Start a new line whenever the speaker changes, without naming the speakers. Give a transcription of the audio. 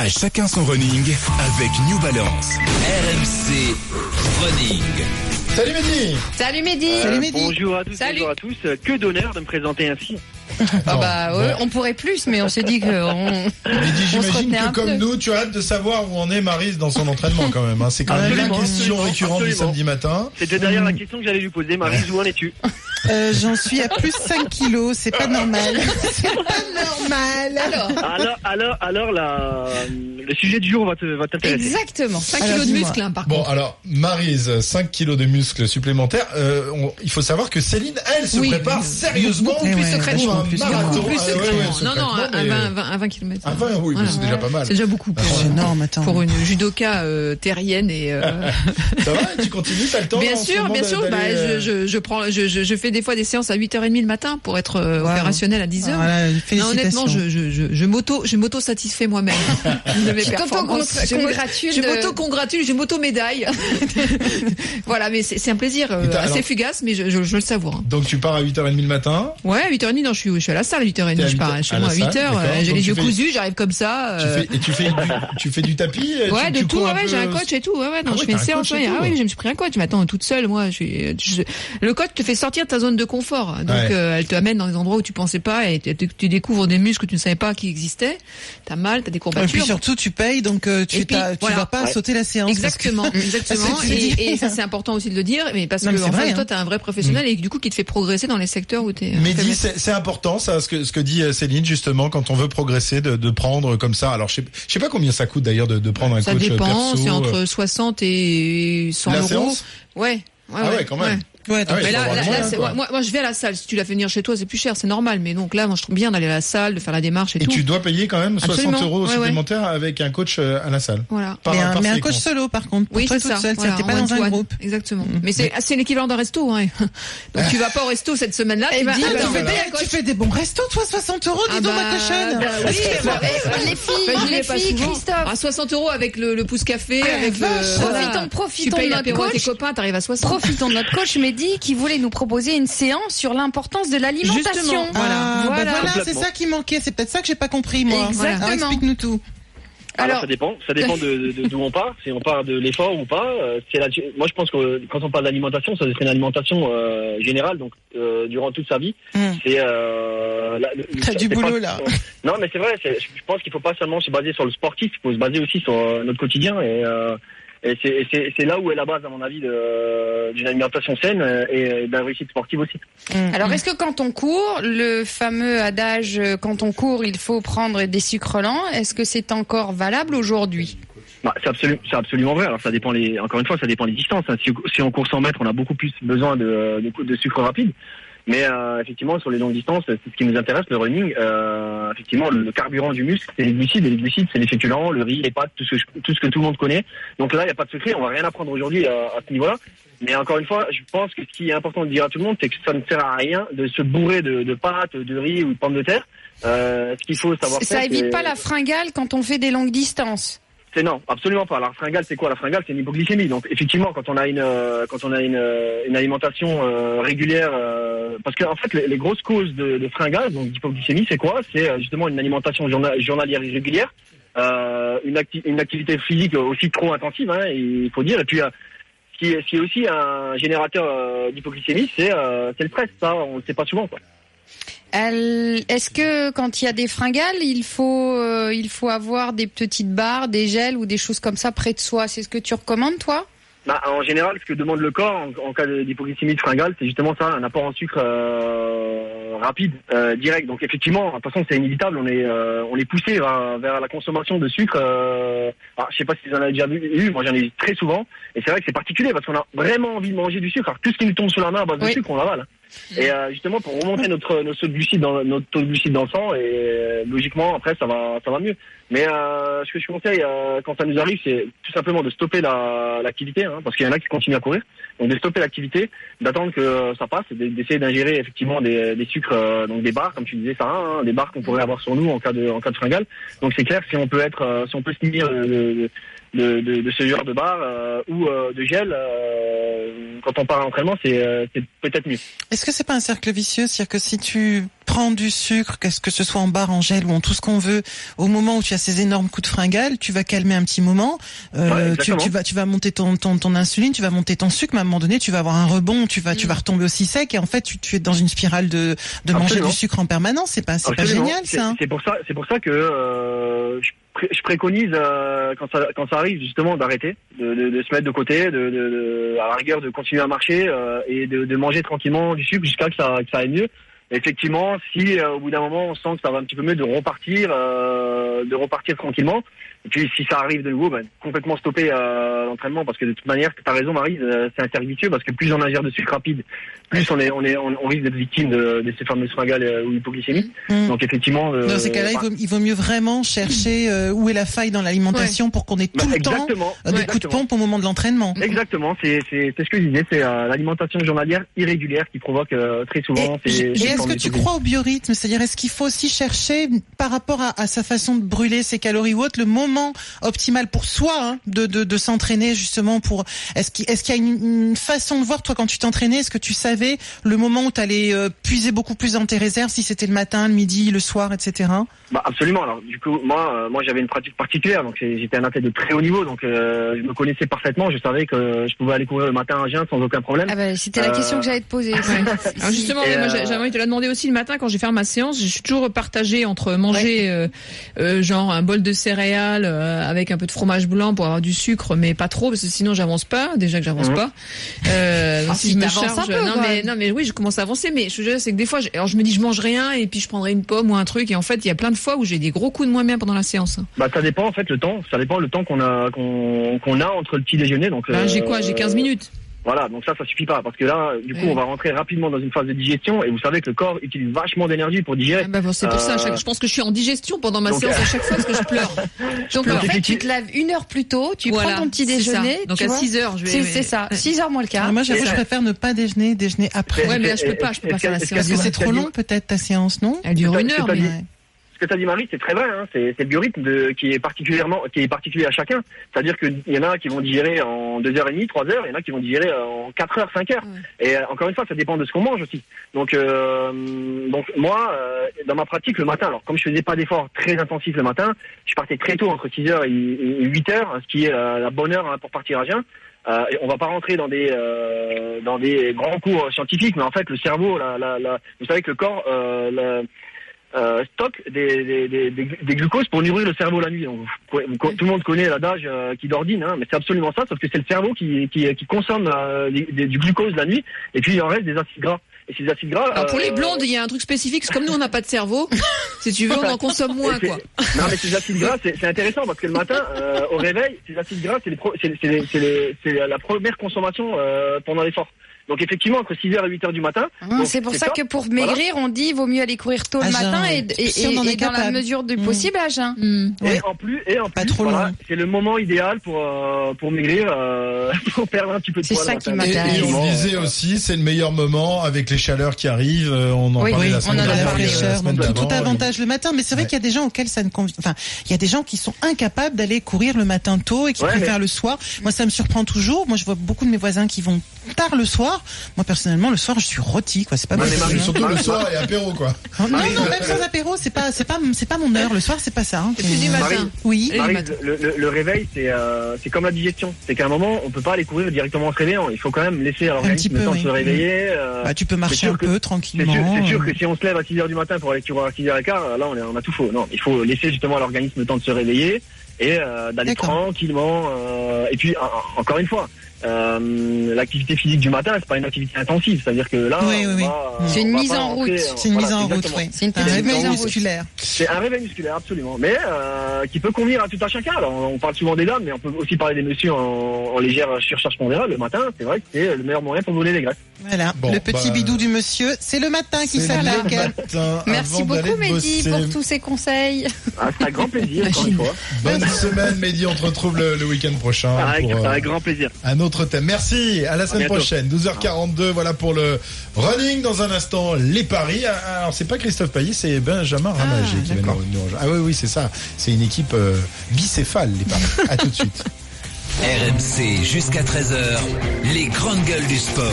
À chacun son running avec New Balance.
RMC Running.
Salut Mehdi
Salut Mehdi
Salut Mehdi
Bonjour à tous,
Salut.
bonjour à tous. Euh, Que d'honneur de me présenter ainsi.
Ah
Non,
bah ouais, on pourrait plus, mais on s'est dit que on...
Mehdi, j'imagine que comme
peu.
nous, tu as hâte de savoir où en est Marise dans son entraînement quand même. hein. C'est quand même la question
absolument,
récurrente du samedi matin.
C'était d'ailleurs la question que j'allais lui poser. Marie, où en es-tu?
Euh, J'en suis à plus 5 kilos, c'est pas normal. C'est pas normal.
Alors,
Alors, alors, alors la, le sujet du jour va te- va t'intéresser.
exactement, 5
Alors,
kilos de muscles hein, par
Bon,
contre.
alors, Marise, 5 kilos de muscles supplémentaires. Euh, on- il faut savoir que Céline, elle, se
Oui,
prépare sérieusement
Beaucoup plus
pour
secrètement,
un
plus secrètement.
Ah, ouais,
non, non, à,
mais-
20, 20, à 20 km.
À 20, oui, c'est déjà pas mal.
C'est déjà beaucoup pour,
C'est énorme, attends.
pour une judoka euh, terrienne et euh,
Ça va Tu continues T'as le temps
bien sûr, bien sûr. Bah, je, je, je prends, je, je, je fais des fois des séances à 8h30 le matin pour être euh,
Wow.
opérationnel à 10h.
Voilà,
Non, honnêtement, je, je, je, je m'auto, je m'auto satisfais moi-même de mes
Tu
performances. Je Je m'auto congratule, je m'auto médaille. voilà, mais c'est un plaisir euh, assez
alors-
fugace, mais je, je, je le savoure. hein.
Donc tu pars à 8h30 le matin.
Ouais, 8h30, non, je suis, je suis à la salle à 8h30.
T'es à
Je
8h
pars chez
à
moi à
salle,
8h.
d'accord.
J'ai les yeux
fais-
cousus, j'arrive comme ça.
Tu
euh,
fais, et tu fais, du, tu fais du tapis euh,
Ouais, de tout, ouais, j'ai un coach et tout, ouais, ouais, non,
Ah
je fais une séance, ah oui, je me suis pris un coach, mais attends, toute seule, moi, je suis, je- le coach te fait sortir de ta zone de confort, donc
Ouais.
euh, elle te amène dans des endroits où tu pensais pas et tu, tu découvres des muscles que tu ne savais pas qui existaient, t'as mal, t'as des
Et puis
courbatures.
surtout, tu payes, donc euh, tu,
puis,
t'as- tu
voilà.
vas pas
Ouais.
sauter la séance. que-
Exactement, exactement. Et, et ça c'est important aussi de le dire, mais parce
Non,
que
mais
en fait,
vrai,
toi
hein.
t'es un vrai professionnel et du coup qui te fait progresser dans les secteurs où t'es.
Mais
t'es-
dis, c'est important ça, ce que ce que dit euh, Céline justement quand on veut progresser, de, de prendre comme ça. Alors je sais, je sais pas combien ça coûte d'ailleurs de, de prendre un
ça
coach euh,
dépend,
perso.
c'est
euh,
entre 60 et 100
la
euros.
séance?
Ouais. Ouais,
Ah ouais, quand même.
Ouais,
Ah
Mais là, là, là, c'est- moi, moi, je vais à la salle. Si tu la fais venir chez toi, c'est plus cher, c'est normal. Mais donc là, moi, je trouve bien d'aller à la salle, de faire la démarche et,
Et
tout.
tu dois payer quand même 60
Absolument.
euros
Ouais, ouais.
supplémentaires avec un coach euh, à la salle.
Voilà.
Par,
mais un,
par
mais un
séquence.
coach solo, par contre. Pour
Oui,
toi
c'est
toute
ça.
seule,
Voilà,
t'es pas dans un groupe.
Exactement.
Mm.
Mais c'est, c'est l'équivalent d'un resto, hein. Donc tu vas pas au resto cette semaine-là,
Eh
tu dis,
attends,
bah,
tu, fais des, tu fais des bons restos, toi, 60 euros, dis
Ah
donc,
bah,
ma cochonne.
bah oui,
les filles, les filles. Christophe.
À 60 euros avec le, pouce café,
Ah,
avec.
Profitons,
Tu
profitons
payes
de notre coach.
copains, t'arrives à 60.
Profitons de notre coach Mehdi qui voulait nous proposer une séance sur l'importance de l'alimentation.
Voilà.
Ah, bah
Voilà.
voilà, c'est ça qui manquait. C'est peut-être ça que j'ai pas compris, moi.
Exactement.
Explique-nous tout.
Alors,
Alors-
ça dépend, ça dépend de de- d'où on part. Si on part de l'effort ou pas, euh, c'est la. Moi, je pense que quand on parle d'alimentation, ça serait une alimentation euh, générale, donc euh, durant toute sa vie.
Hum.
C'est. Euh,
T'as
c'est
du
pas-
boulot, là.
Non, mais c'est vrai. Je pense qu'il faut pas seulement se baser sur le sportif, il faut se baser aussi sur euh, notre quotidien et. Euh, et c'est- là où est la base, à mon avis, d'une alimentation saine euh, et de la réussite sportive aussi.
Alors, est-ce que quand on court, le fameux adage euh, quand on court, il faut prendre des sucres lents, est-ce que c'est encore valable aujourd'hui?
Bah, c'est absolu- c'est absolument vrai. Alors ça dépend les, encore une fois, ça dépend des distances. hein. Si, si on court 100 mètres, on a beaucoup plus besoin de, de, de sucre rapide. Mais euh, effectivement, sur les longues distances, c'est ce qui nous intéresse, le running. Euh, effectivement, le, carburant du muscle, c'est les glucides. Et les glucides, c'est les féculents, le riz, les pâtes, tout ce, que- tout ce que tout le monde connaît. Donc là, il n'y a pas de secret. On va rien apprendre aujourd'hui à, à ce niveau-là. Mais encore une fois, je pense que ce qui est important de dire à tout le monde, c'est que ça ne sert à rien de se bourrer de, de pâtes, de riz ou de pommes de terre. Euh, ce qu'il faut savoir
Ça évite pas la fringale quand on fait des longues distances.
C'est non, absolument pas. La fringale, c'est quoi La fringale, c'est une hypoglycémie. Donc effectivement, quand on a une euh, quand on a une, euh, une alimentation euh, régulière, euh, parce que en fait, les, grosses causes de, de fringale, donc d'hypoglycémie, c'est quoi C'est euh, justement une alimentation journa- journalière irrégulière, euh, une, une activité physique aussi trop intensive, hein, il faut dire. Et puis, ce, qui est, aussi un générateur d'hypoglycémie, c'est c'est le stress. Ça, on le sait pas souvent. Quoi.
Est-ce que quand il y a des fringales, il faut euh, il faut avoir des petites barres, des gels ou des choses comme ça près de soi? C'est ce que tu recommandes toi?
Bah, en général, ce que demande le corps en, en cas d'hypoglycémie de fringale, c'est justement ça, un apport en sucre euh, rapide, euh, direct. Donc effectivement, de toute façon, c'est inévitable. On est, euh, on est poussé vers, vers la consommation de sucre. Euh, alors, je sais pas si vous en avez déjà vu, eu, moi j'en ai eu très souvent. Et c'est vrai que c'est particulier parce qu'on a vraiment envie de manger du sucre. Alors, tout ce qui nous tombe sur la main à base de sucre, on l'avale. Et euh, justement, pour remonter notre, notre taux de glucides dans notre taux de glucides dans le sang, et euh, logiquement après ça va, ça va mieux. Mais euh, ce que je conseille quand ça nous arrive, c'est tout simplement de stopper la- l'activité, hein, parce qu'il y en a qui continuent à courir. Donc de stopper l'activité, d'attendre que ça passe, d'essayer d'ingérer effectivement des, sucres, donc des barres, comme tu disais, ça, hein, des barres qu'on pourrait avoir sur nous en cas de, en cas de fringale. Donc c'est clair, si on peut être, si on peut se munir de, de, de, ce genre de barre euh, ou euh, de gel, euh, quand on part à l'entraînement, c'est euh, peut-être mieux.
Est-ce que c'est pas un cercle vicieux? C'est-à-dire que si tu prends du sucre, qu'est-ce que ce soit en barre, en gel ou en tout ce qu'on veut, au moment où tu as ces énormes coups de fringale, tu vas calmer un petit moment, euh,
Ouais,
tu, vas tu vas monter ton, ton ton insuline, tu vas monter ton sucre, mais à un moment donné, tu vas avoir un rebond, tu vas tu vas retomber aussi sec et en fait tu, tu es dans une spirale de de manger du sucre en permanence. C'est pas c'est pas génial
C'est-
ça. hein.
C'est pour ça, c'est pour ça que euh, je, pré- je préconise quand ça arrive justement d'arrêter, de, se mettre de côté, de, de, à la rigueur de continuer à marcher euh, et de, de manger tranquillement du sucre jusqu'à que ça que ça aille mieux. Effectivement, si euh, au bout d'un moment on sent que ça va un petit peu mieux, de repartir, euh, de repartir tranquillement. Et puis si ça arrive de nouveau, ben, complètement stopper euh, l'entraînement parce que de toute manière, tu as raison Marie, euh, c'est un cercle vicieux parce que plus on ingère de sucre rapide, plus on est on est on, on risque d'être victime de, de ces fameuses fringales euh, ou hypoglycémie.
Mm.
Donc effectivement, euh,
Dans ces cas-là, il
bah,
vaut, il vaut mieux vraiment chercher euh, où est la faille dans l'alimentation pour qu'on ait tout
bah,
le temps des coups de pompe au moment de l'entraînement.
Exactement, c'est c'est c'est ce que je disais, c'est l'alimentation journalière irrégulière qui provoque très souvent
Et,
ces,
et est-ce que tu crois au biorhythme? C'est-à-dire, est-ce qu'il faut aussi chercher, par rapport à, à sa façon de brûler ses calories ou autre, le moment optimal pour soi hein, de, de, de s'entraîner justement pour Est-ce qu'il est-ce qu'il y a une, une façon de voir toi quand tu t'entraînais Est-ce que tu savais le moment où tu allais puiser beaucoup plus dans tes réserves, si c'était le matin, le midi, le soir, etc.
Bah absolument. Alors du coup, moi, euh, moi j'avais une pratique particulière, donc j'ai- j'étais un athlète de très haut niveau, donc euh, je me connaissais parfaitement. Je savais que je pouvais aller courir le matin à jeun sans aucun problème.
Ah bah, c'était la
Euh,
question que j'allais te poser.
Alors justement, moi,
euh,
j'ai- j'aimerais te la demander aussi le matin quand je vais faire ma séance. Je suis toujours partagée entre manger euh, euh, genre un bol de céréales euh, avec un peu de fromage blanc pour avoir du sucre, mais pas trop parce que sinon j'avance pas. Déjà que j'avance
Mhm.
pas. Euh,
Ah,
si je me charge,
un peu,
non mais
même.
non mais oui, je commence à avancer. Mais je c'est que des fois, je, alors je me dis je mange rien et puis je prendrai une pomme ou un truc et en fait il y a plein de fois où j'ai des gros coups de moins bien pendant la séance.
Bah ça dépend en fait le temps, ça dépend le temps qu'on a qu'on qu'on a entre le petit déjeuner. Donc
Ben, j'ai
euh,
quoi J'ai 15 minutes.
Voilà, donc ça, ça suffit pas parce que là, du coup,
Ouais.
on va rentrer rapidement dans une phase de digestion et vous savez que le corps utilise vachement d'énergie pour digérer.
Ah bah, bon, c'est pour ça. chaque-
Euh,
je pense que je suis en digestion pendant ma
donc,
séance
euh,
à chaque fois parce que je pleure.
Donc en fait, tu te lèves une heure plus tôt, tu
Voilà,
prends ton petit déjeuner.
Donc à
vois.
6 heures, je vais.
C'est c'est ça,
Ouais.
6 heures moins le quart.
Moi, j'avoue, je préfère ne pas déjeuner, déjeuner après.
Ouais, mais là, je peux pas, je peux pas faire la séance.
Parce que c'est trop long, peut-être, ta séance, non
Elle dure une heure, mais.
Que tu as dit Marie, c'est très vrai. Hein. C'est le biorhythme de, qui est particulièrement, qui est particulier à chacun. C'est-à-dire qu'il y en a qui vont digérer en 2h30, 3h, il y en a qui vont digérer en 4 heures, 5 heures. Et euh, encore une fois, ça dépend de ce qu'on mange aussi. Donc, euh, donc moi, euh, dans ma pratique le matin, alors comme je faisais pas d'efforts très intensifs le matin, je partais très tôt entre 6h et, 8h, ce qui est la, la bonne heure hein, pour partir à jeun. Euh, on va pas rentrer dans des euh, dans des grands cours scientifiques, mais en fait le cerveau, la, la, la- vous savez que le corps euh, euh, stocke des, des, des, des, glucoses pour nourrir le cerveau la nuit. Donc, vous- vous- tout le monde connaît l'adage euh, qui dordine, hein, mais c'est absolument ça, sauf que c'est le cerveau qui, qui, qui consomme euh, du glucose la nuit, et puis il en reste des acides gras. Et ces acides gras.
Alors pour les
euh,
blondes, il y a un truc spécifique. C'est comme nous, on n'a pas de cerveau. Si tu veux, on en consomme moins, quoi.
Non, mais ces acides gras, c'est c'est intéressant parce que le matin, euh, au réveil, ces acides gras, c'est la première consommation euh, pendant l'effort. Donc effectivement, entre 6h et 8h du matin.
Ah, C'est pour ça que pour maigrir, on dit il vaut mieux aller courir tôt le
jeun,
matin et, et,
Si on en
et- dans la mesure du
Mm.
possible à jeun.
Hmm.
Et
Ouais.
en plus, et en
Pas
plus,
trop
voilà,
long.
c'est le moment idéal pour euh, pour maigrir, euh, pour perdre un petit peu de
C'est
poids.
ça
le
qui m'intéresse.
et on disait
euh,
aussi, c'est le meilleur moment avec les chaleurs qui arrivent. On en
Oui,
parlait
Oui,
la
on
semaine
en a
dernière,
tout, tout avantage le matin, mais c'est vrai qu'il y a des gens auxquels ça ne convient. Enfin, il y a des gens qui sont incapables d'aller courir le matin tôt et qui préfèrent le soir. Moi, ça me surprend toujours. Moi, je vois beaucoup de mes voisins qui vont tard le soir. Moi, personnellement, le soir, je suis rôti, quoi. C'est pas
Ouais, mais
possible.
Marie,
Surtout le soir et apéro, quoi.
Oh, non, non, même sans apéro, c'est pas, c'est pas, c'est pas mon heure. Le soir, c'est pas ça. hein.
Et puis du
Marie,
matin.
Oui.
Le
Marie,
matin.
le, le- le réveil, c'est euh, c'est comme la digestion. C'est qu'à un moment, on peut pas aller courir directement en se réveillant. Il faut quand même laisser à l'organisme le temps de
oui.
se réveiller. euh,
Bah, tu peux marcher
sûr
un
que-
peu
c'est sûr,
tranquillement.
c'est sûr que si on se lève à 6 heures du matin pour aller courir à 6 h 15 là, on, est, on a tout faux. Non, il faut laisser justement à l'organisme le temps de se réveiller et euh, d'aller
D'accord.
tranquillement. euh, et puis, en- en- encore une fois, euh, l'activité physique du matin, c'est pas une activité intensive. C'est-à-dire que là,
Oui,
on
oui, oui.
va-
C'est une mise en
rentrer,
route.
C'est une
voilà,
mise en route.
C'est une
réveil
mise en route.
musculaire.
C'est un réveil musculaire, absolument. Mais euh, qui peut convenir à tout un chacun. Alors, on parle souvent des dames, mais on peut aussi parler des messieurs en, en légère surcharge pondérale. Le matin, c'est vrai que c'est le meilleur moyen pour brûler les graisses.
Voilà.
Bon,
le petit
bah,
bidou du monsieur, c'est le matin qui s'attaque.
Merci beaucoup, Mehdi,
bosser.
pour tous ces conseils.
Ah, c'est un grand plaisir, encore une fois.
Bonne semaine, Mehdi. On te retrouve le, le week-end prochain
Avec,
pour euh,
avec grand plaisir.
un autre d'autres thèmes. Merci, à la semaine prochaine. 12h42, voilà pour le running. Dans un instant, les paris. Ah, Alors, c'est pas Christophe Payet, c'est Benjamin Ramagé qui nous- nous rejoindre. Ah oui, oui, c'est ça. C'est une équipe euh, bicéphale, les paris. à tout de suite.
RMC jusqu'à 13h, les grandes gueules du sport.